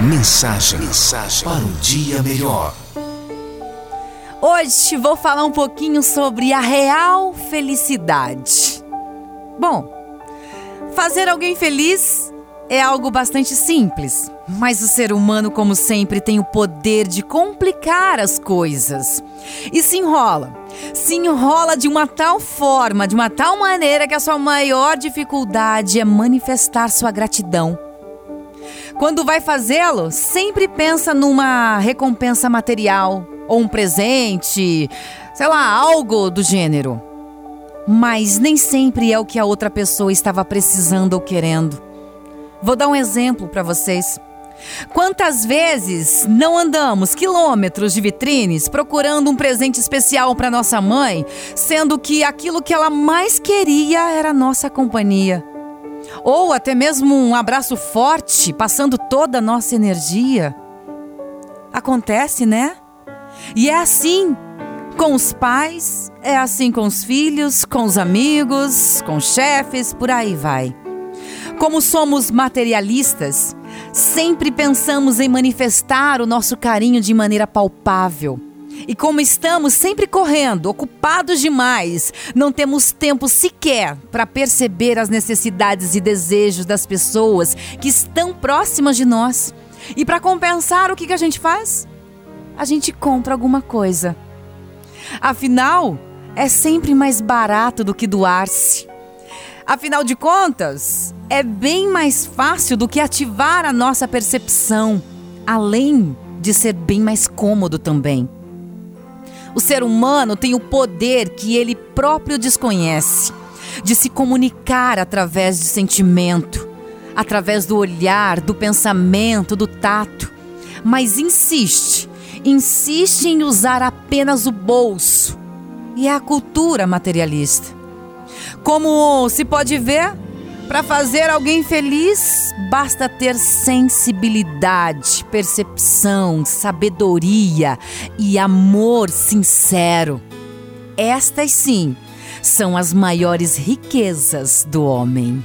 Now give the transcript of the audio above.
Mensagem, mensagem para um dia melhor. Hoje vou falar um pouquinho sobre a real felicidade. Bom, fazer alguém feliz é algo bastante simples, mas o ser humano, como sempre, tem o poder de complicar as coisas. E se enrola. Se enrola de uma tal forma, de uma tal maneira que a sua maior dificuldade é manifestar sua gratidão. Quando vai fazê-lo, sempre pensa numa recompensa material ou um presente, sei lá, algo do gênero. Mas nem sempre é o que a outra pessoa estava precisando ou querendo. Vou dar um exemplo para vocês. Quantas vezes não andamos quilômetros de vitrines procurando um presente especial para nossa mãe, sendo que aquilo que ela mais queria era nossa companhia? Ou até mesmo um abraço forte, passando toda a nossa energia? Acontece, né? E é assim com os pais, é assim com os filhos, com os amigos, com os chefes, por aí vai. Como somos materialistas, sempre pensamos em manifestar o nosso carinho de maneira palpável. E como estamos sempre correndo, ocupados demais, não temos tempo sequer para perceber as necessidades e desejos das pessoas que estão próximas de nós. E para compensar, o que, que a gente faz? A gente compra alguma coisa. Afinal, é sempre mais barato do que doar-se. Afinal de contas, é bem mais fácil do que ativar a nossa percepção, além de ser bem mais cômodo também. O ser humano tem o poder que ele próprio desconhece de se comunicar através de sentimento, através do olhar, do pensamento, do tato, mas insiste, insiste em usar apenas o bolso. E é a cultura materialista. Como se pode ver, para fazer alguém feliz, basta ter sensibilidade, percepção, sabedoria e amor sincero. Estas sim são as maiores riquezas do homem.